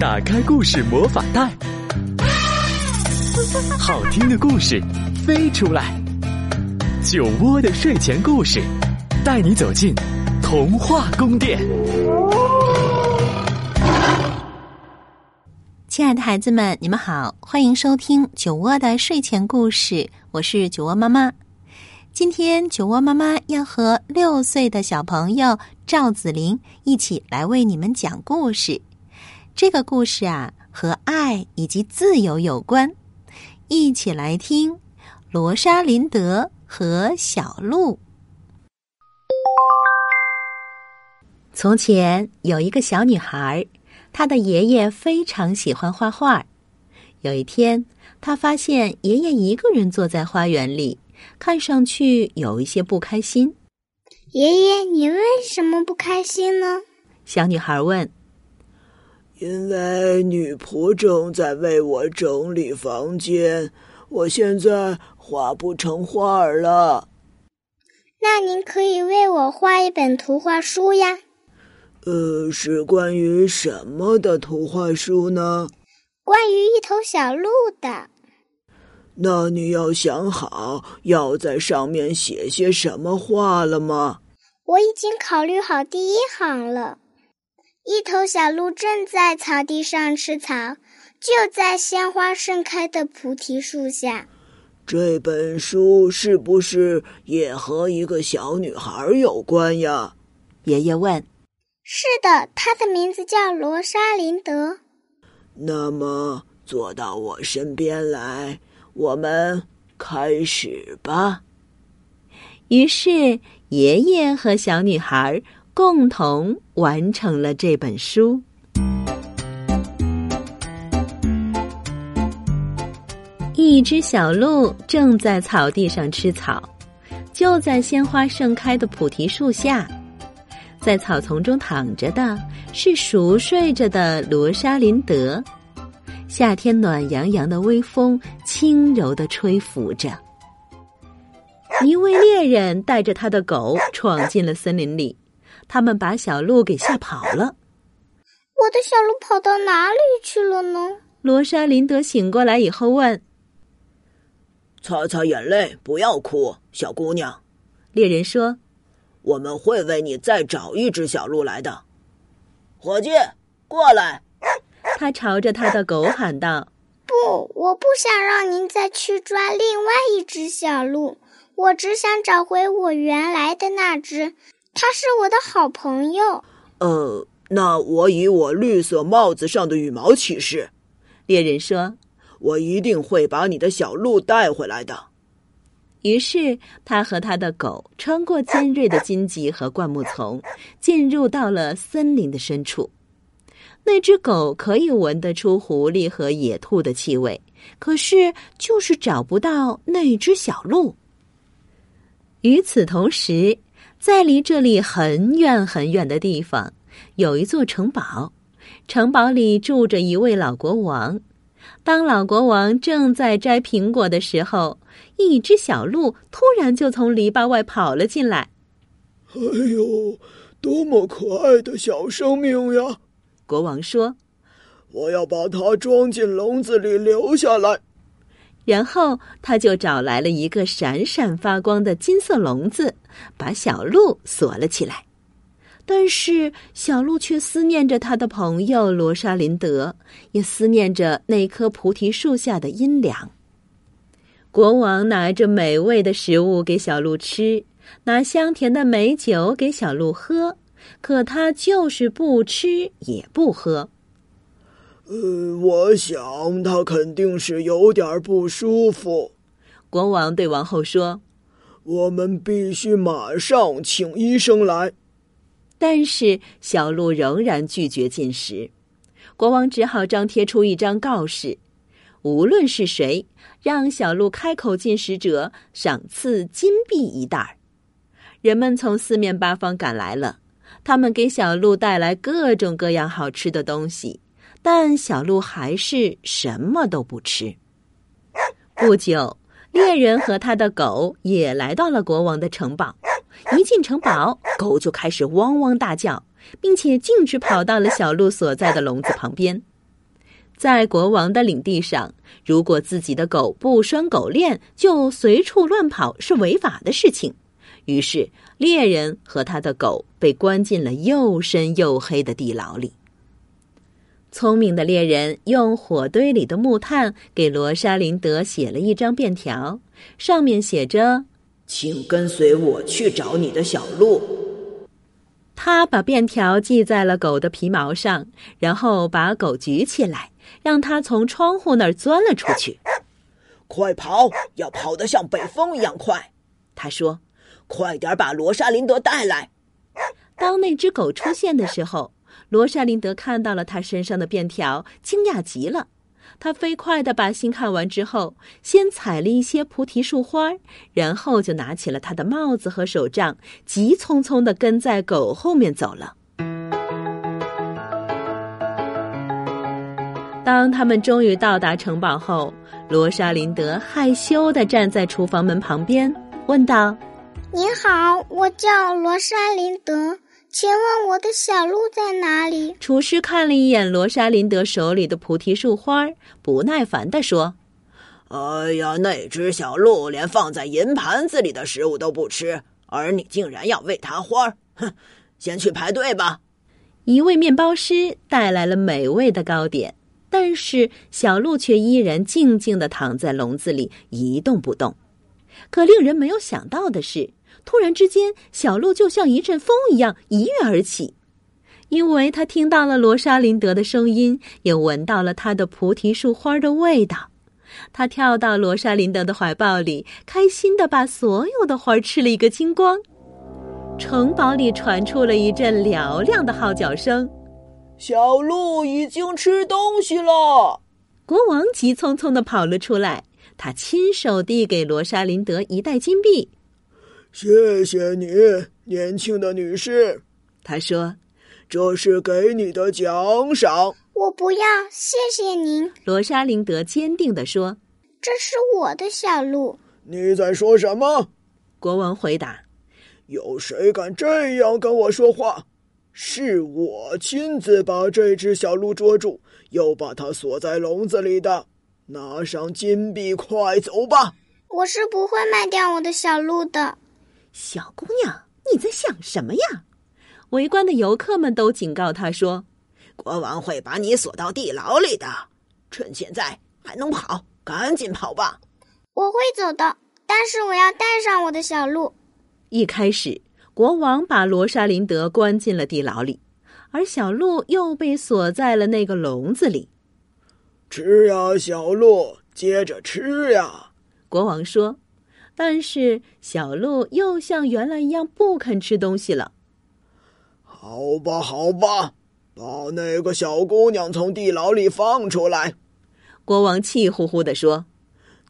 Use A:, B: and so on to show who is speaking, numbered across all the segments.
A: 打开故事魔法袋，好听的故事飞出来。酒窝的睡前故事，带你走进童话宫殿。
B: 亲爱的孩子们，你们好，欢迎收听酒窝的睡前故事，我是酒窝妈妈。今天，酒窝妈妈要和六岁的小朋友赵子琳一起来为你们讲故事。这个故事啊，和爱以及自由有关。一起来听罗莎琳德和小鹿。从前有一个小女孩，她的爷爷非常喜欢画画。有一天，她发现爷爷一个人坐在花园里。看上去有一些不开心。
C: 爷爷，你为什么不开心呢？
B: 小女孩问。
D: 因为女仆正在为我整理房间，我现在画不成画儿了。
C: 那您可以为我画一本图画书呀。
D: 呃，是关于什么的图画书呢？
C: 关于一头小鹿的。
D: 那你要想好要在上面写些什么话了吗？
C: 我已经考虑好第一行了。一头小鹿正在草地上吃草，就在鲜花盛开的菩提树下。
D: 这本书是不是也和一个小女孩有关呀？
B: 爷爷问。
C: 是的，她的名字叫罗莎琳德。
D: 那么，坐到我身边来。我们开始吧。
B: 于是，爷爷和小女孩共同完成了这本书。一只小鹿正在草地上吃草，就在鲜花盛开的菩提树下，在草丛中躺着的是熟睡着的罗莎琳德。夏天暖洋洋的微风轻柔的吹拂着。一位猎人带着他的狗闯进了森林里，他们把小鹿给吓跑了。
C: 我的小鹿跑到哪里去了呢？
B: 罗莎琳德醒过来以后问：“
D: 擦擦眼泪，不要哭，小姑娘。”
B: 猎人说：“
D: 我们会为你再找一只小鹿来的。”伙计，过来。
B: 他朝着他的狗喊道：“
C: 不，我不想让您再去抓另外一只小鹿，我只想找回我原来的那只，它是我的好朋友。”
D: 呃，那我以我绿色帽子上的羽毛起誓。”
B: 猎人说：“
D: 我一定会把你的小鹿带回来的。”
B: 于是他和他的狗穿过尖锐的荆棘和灌木丛，进入到了森林的深处。那只狗可以闻得出狐狸和野兔的气味，可是就是找不到那只小鹿。与此同时，在离这里很远很远的地方，有一座城堡，城堡里住着一位老国王。当老国王正在摘苹果的时候，一只小鹿突然就从篱笆外跑了进来。
D: “哎呦，多么可爱的小生命呀！”
B: 国王说：“
D: 我要把它装进笼子里留下来。”
B: 然后他就找来了一个闪闪发光的金色笼子，把小鹿锁了起来。但是小鹿却思念着他的朋友罗莎琳德，也思念着那棵菩提树下的阴凉。国王拿着美味的食物给小鹿吃，拿香甜的美酒给小鹿喝。可他就是不吃也不喝。
D: 呃，我想他肯定是有点不舒服。
B: 国王对王后说：“
D: 我们必须马上请医生来。”
B: 但是小鹿仍然拒绝进食。国王只好张贴出一张告示：无论是谁让小鹿开口进食者，赏赐金币一袋儿。人们从四面八方赶来了。他们给小鹿带来各种各样好吃的东西，但小鹿还是什么都不吃。不久，猎人和他的狗也来到了国王的城堡。一进城堡，狗就开始汪汪大叫，并且径直跑到了小鹿所在的笼子旁边。在国王的领地上，如果自己的狗不拴狗链就随处乱跑是违法的事情。于是，猎人和他的狗被关进了又深又黑的地牢里。聪明的猎人用火堆里的木炭给罗莎琳德写了一张便条，上面写着：“
D: 请跟随我去找你的小鹿。”
B: 他把便条系在了狗的皮毛上，然后把狗举起来，让它从窗户那儿钻了出去。
D: 快跑，要跑得像北风一样快！
B: 他说。
D: 快点把罗莎琳德带来！
B: 当那只狗出现的时候，罗莎琳德看到了他身上的便条，惊讶极了。他飞快地把信看完之后，先采了一些菩提树花，然后就拿起了他的帽子和手杖，急匆匆地跟在狗后面走了。当他们终于到达城堡后，罗莎琳德害羞地站在厨房门旁边，问道。
C: 你好，我叫罗莎琳德，请问我的小鹿在哪里？
B: 厨师看了一眼罗莎琳德手里的菩提树花，不耐烦地说：“
D: 哎呀，那只小鹿连放在银盘子里的食物都不吃，而你竟然要喂它花！哼，先去排队吧。”
B: 一位面包师带来了美味的糕点，但是小鹿却依然静静地躺在笼子里一动不动。可令人没有想到的是。突然之间，小鹿就像一阵风一样一跃而起，因为他听到了罗莎琳德的声音，也闻到了她的菩提树花的味道。他跳到罗莎琳德的怀抱里，开心的把所有的花吃了一个精光。城堡里传出了一阵嘹亮的号角声：“
D: 小鹿已经吃东西了！”
B: 国王急匆匆的跑了出来，他亲手递给罗莎琳德一袋金币。
D: 谢谢你，年轻的女士。
B: 他说：“
D: 这是给你的奖赏。”
C: 我不要，谢谢您。
B: 罗莎琳德坚定地说：“
C: 这是我的小鹿。”
D: 你在说什么？
B: 国王回答：“
D: 有谁敢这样跟我说话？是我亲自把这只小鹿捉住，又把它锁在笼子里的。拿上金币，快走吧！
C: 我是不会卖掉我的小鹿的。”
B: 小姑娘，你在想什么呀？围观的游客们都警告他说：“
D: 国王会把你锁到地牢里的，趁现在还能跑，赶紧跑吧！”
C: 我会走的，但是我要带上我的小鹿。
B: 一开始，国王把罗莎琳德关进了地牢里，而小鹿又被锁在了那个笼子里。
D: 吃呀，小鹿，接着吃呀！
B: 国王说。但是小鹿又像原来一样不肯吃东西了。
D: 好吧，好吧，把那个小姑娘从地牢里放出来。”
B: 国王气呼呼地说，“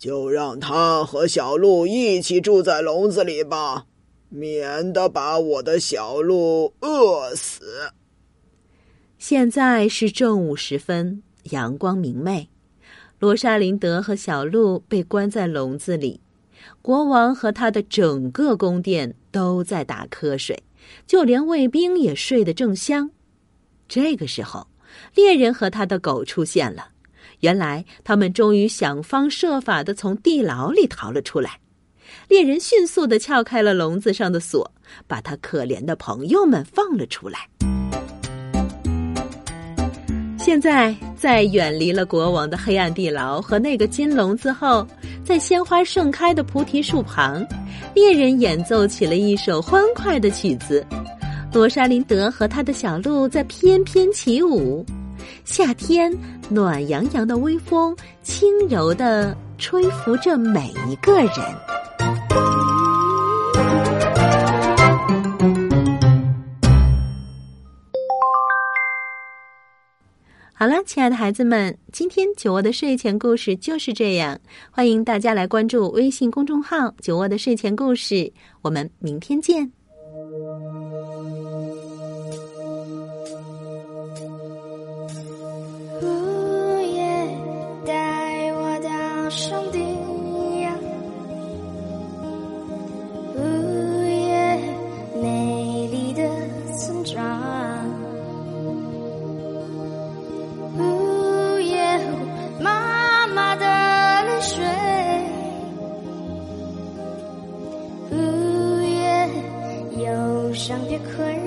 D: 就让她和小鹿一起住在笼子里吧，免得把我的小鹿饿死。”
B: 现在是正午时分，阳光明媚，罗莎琳德和小鹿被关在笼子里。国王和他的整个宫殿都在打瞌睡，就连卫兵也睡得正香。这个时候，猎人和他的狗出现了。原来，他们终于想方设法的从地牢里逃了出来。猎人迅速的撬开了笼子上的锁，把他可怜的朋友们放了出来。现在，在远离了国王的黑暗地牢和那个金笼子后，在鲜花盛开的菩提树旁，猎人演奏起了一首欢快的曲子。罗莎琳德和他的小鹿在翩翩起舞。夏天暖洋洋的微风，轻柔地吹拂着每一个人。好了，亲爱的孩子们，今天酒窝的睡前故事就是这样。欢迎大家来关注微信公众号“酒窝的睡前故事”，我们明天见。
E: 上的困扰